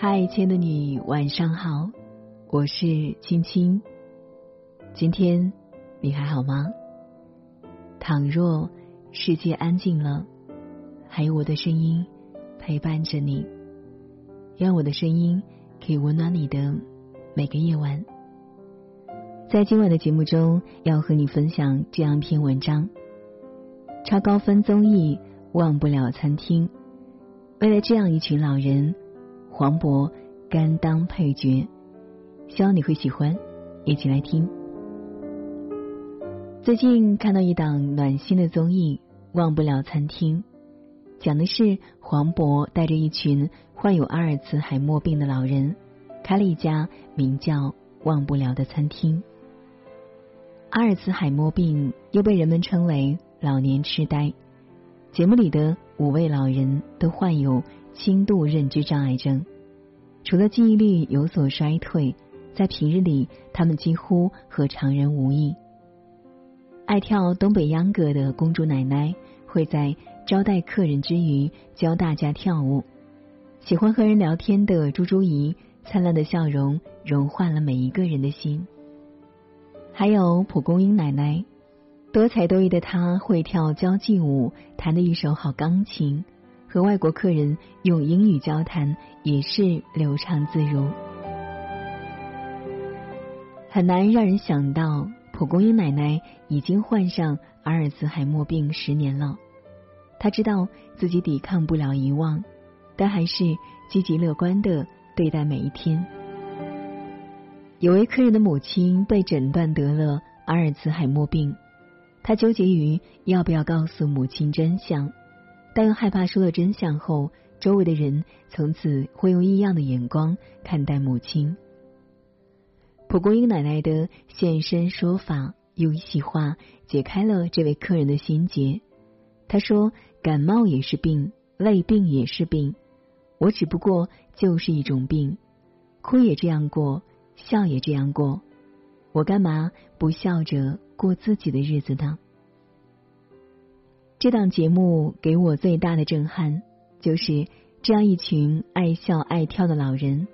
嗨，亲爱的你，晚上好，我是青青。今天你还好吗？倘若世界安静了，还有我的声音陪伴着你，愿我的声音可以温暖你的每个夜晚。在今晚的节目中，要和你分享这样一篇文章：超高分综艺忘不了餐厅。为了这样一群老人，黄渤甘当配角，希望你会喜欢，一起来听。最近看到一档暖心的综艺《忘不了餐厅》，讲的是黄渤带着一群患有阿尔茨海默病的老人，开了一家名叫“忘不了”的餐厅。阿尔茨海默病又被人们称为老年痴呆。节目里的五位老人都患有轻度认知障碍症，除了记忆力有所衰退，在平日里他们几乎和常人无异。爱跳东北秧歌的公主奶奶会在招待客人之余教大家跳舞，喜欢和人聊天的猪猪姨灿烂的笑容融化了每一个人的心。还有蒲公英奶奶，多才多艺的她会跳交际舞，弹的一手好钢琴，和外国客人用英语交谈也是流畅自如。很难让人想到，蒲公英奶奶已经患上阿尔茨海默病十年了。她知道自己抵抗不了遗忘，但还是积极乐观的对待每一天。有位客人的母亲被诊断得了阿尔茨海默病，他纠结于要不要告诉母亲真相，但又害怕说了真相后，周围的人从此会用异样的眼光看待母亲。蒲公英奶奶的现身说法，用一席话解开了这位客人的心结。他说：“感冒也是病，累病也是病，我只不过就是一种病，哭也这样过。”笑也这样过，我干嘛不笑着过自己的日子呢？这档节目给我最大的震撼，就是这样一群爱笑爱跳的老人，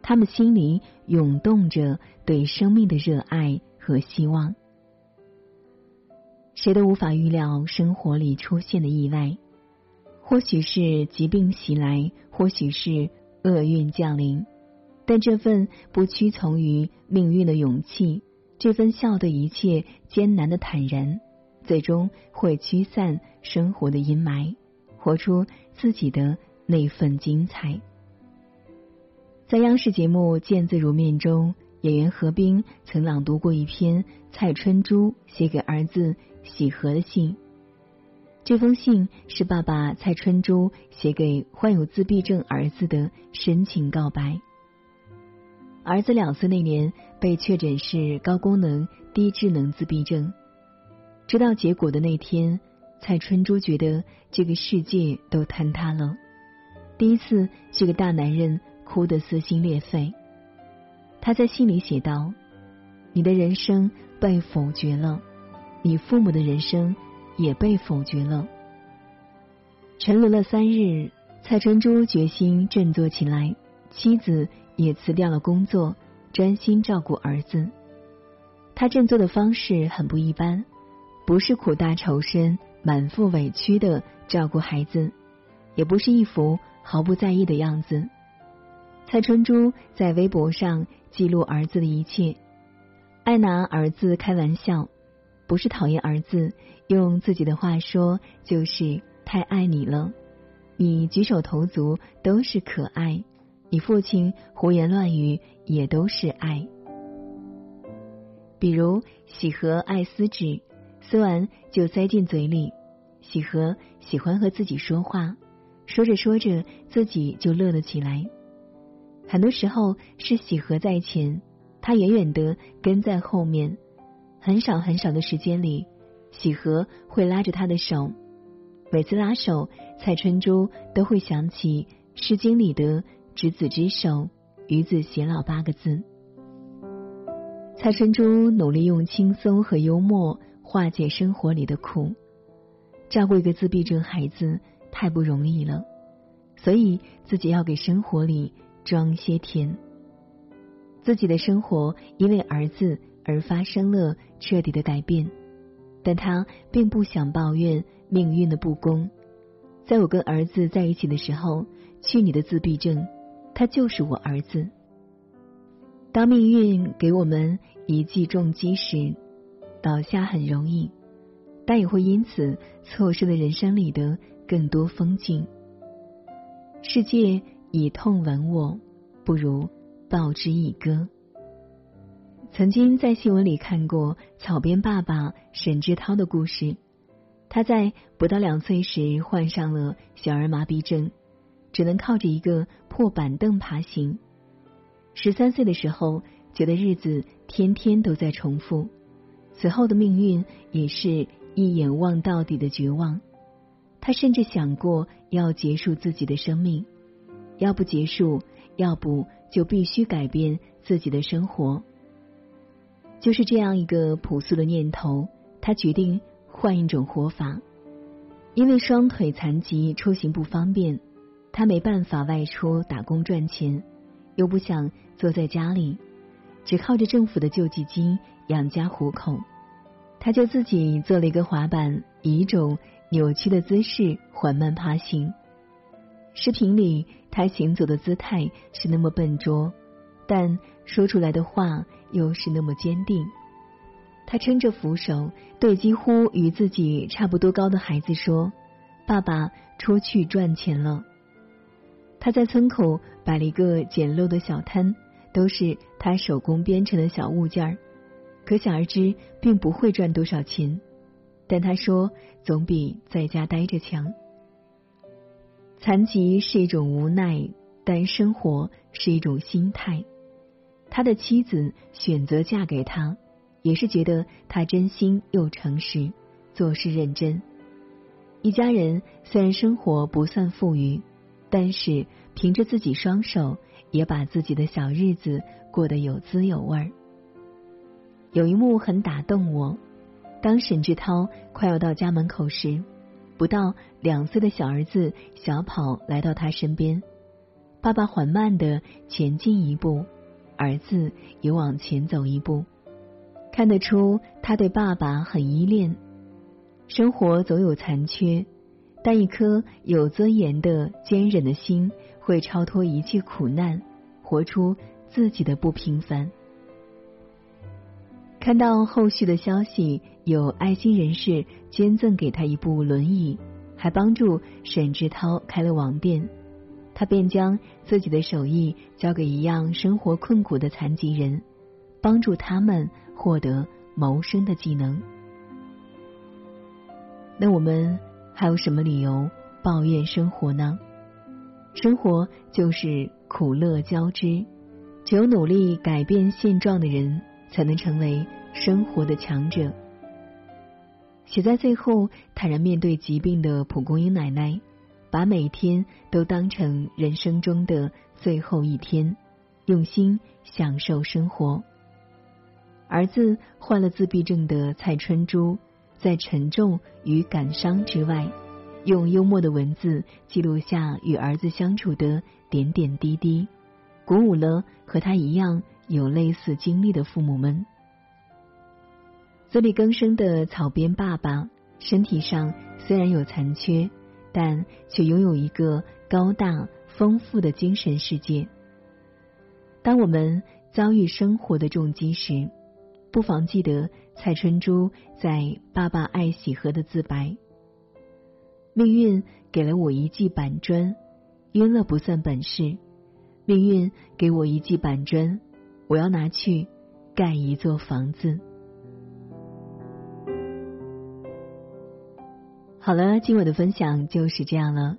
他们心里涌动着对生命的热爱和希望。谁都无法预料生活里出现的意外，或许是疾病袭来，或许是厄运降临。但这份不屈从于命运的勇气，这份笑对一切艰难的坦然，最终会驱散生活的阴霾，活出自己的那份精彩。在央视节目《见字如面》中，演员何冰曾朗读过一篇蔡春珠写给儿子喜和的信。这封信是爸爸蔡春珠写给患有自闭症儿子的深情告白。儿子两岁那年被确诊是高功能低智能自闭症，知道结果的那天，蔡春珠觉得这个世界都坍塌了。第一次，这个大男人哭得撕心裂肺。他在信里写道：“你的人生被否决了，你父母的人生也被否决了。”沉沦了三日，蔡春珠决心振作起来，妻子。也辞掉了工作，专心照顾儿子。他振作的方式很不一般，不是苦大仇深、满腹委屈的照顾孩子，也不是一副毫不在意的样子。蔡春珠在微博上记录儿子的一切，爱拿儿子开玩笑，不是讨厌儿子，用自己的话说就是太爱你了。你举手投足都是可爱。你父亲胡言乱语也都是爱，比如喜和爱撕纸，撕完就塞进嘴里。喜和喜欢和自己说话，说着说着自己就乐了起来。很多时候是喜和在前，他远远的跟在后面。很少很少的时间里，喜和会拉着他的手。每次拉手，蔡春珠都会想起《诗经》里的。执子之手，与子偕老八个字。蔡春珠努力用轻松和幽默化解生活里的苦。照顾一个自闭症孩子太不容易了，所以自己要给生活里装些甜。自己的生活因为儿子而发生了彻底的改变，但他并不想抱怨命运的不公。在我跟儿子在一起的时候，去你的自闭症，他就是我儿子。当命运给我们一记重击时，倒下很容易，但也会因此错失了人生里的更多风景。世界以痛吻我，不如报之以歌。曾经在新闻里看过草编爸爸沈志涛的故事。他在不到两岁时患上了小儿麻痹症，只能靠着一个破板凳爬行。十三岁的时候，觉得日子天天都在重复，此后的命运也是一眼望到底的绝望。他甚至想过要结束自己的生命，要不结束，要不就必须改变自己的生活。就是这样一个朴素的念头，他决定换一种活法。因为双腿残疾，出行不方便，他没办法外出打工赚钱，又不想坐在家里，只靠着政府的救济金养家糊口。他就自己做了一个滑板，以一种。扭曲的姿势缓慢爬行，视频里他行走的姿态是那么笨拙，但说出来的话又是那么坚定。他撑着扶手，对几乎与自己差不多高的孩子说：“爸爸出去赚钱了。”他在村口摆了一个简陋的小摊，都是他手工编成的小物件儿，可想而知，并不会赚多少钱。但他说，总比在家待着强。残疾是一种无奈，但生活是一种心态。他的妻子选择嫁给他，也是觉得他真心又诚实，做事认真。一家人虽然生活不算富裕，但是凭着自己双手，也把自己的小日子过得有滋有味儿。有一幕很打动我。当沈志涛快要到家门口时，不到两岁的小儿子小跑来到他身边，爸爸缓慢的前进一步，儿子也往前走一步，看得出他对爸爸很依恋。生活总有残缺，但一颗有尊严的坚韧的心会超脱一切苦难，活出自己的不平凡。看到后续的消息，有爱心人士捐赠给他一部轮椅，还帮助沈志涛开了网店。他便将自己的手艺交给一样生活困苦的残疾人，帮助他们获得谋生的技能。那我们还有什么理由抱怨生活呢？生活就是苦乐交织，只有努力改变现状的人。才能成为生活的强者。写在最后，坦然面对疾病的蒲公英奶奶，把每天都当成人生中的最后一天，用心享受生活。儿子患了自闭症的蔡春珠，在沉重与感伤之外，用幽默的文字记录下与儿子相处的点点滴滴，鼓舞了和他一样。有类似经历的父母们，自力更生的草编爸爸，身体上虽然有残缺，但却拥有一个高大丰富的精神世界。当我们遭遇生活的重击时，不妨记得蔡春珠在《爸爸爱喜河》的自白：“命运给了我一记板砖，晕了不算本事。命运给我一记板砖。”我要拿去盖一座房子。好了，今晚的分享就是这样了。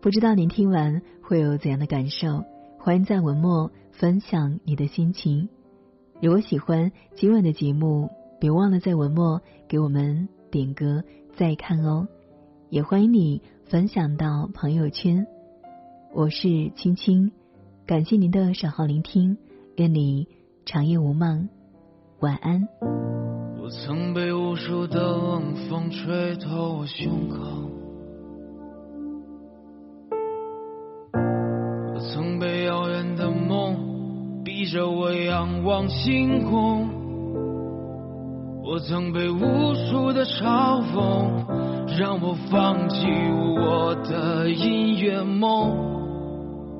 不知道您听完会有怎样的感受？欢迎在文末分享你的心情。如果喜欢今晚的节目，别忘了在文末给我们点歌再看哦。也欢迎你分享到朋友圈。我是青青，感谢您的守候聆听。愿你长夜无梦，晚安。我曾被无数的冷风吹透我胸口，我曾被遥远的梦逼。着我仰望星空。我曾被无数的嘲讽，让我放弃我的音乐梦。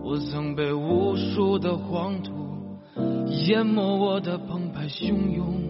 我曾被无数的黄土淹没我的澎湃汹涌。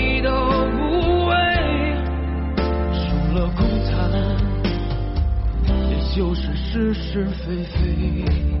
是是非非。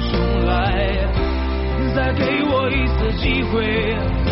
重来，再给我一次机会。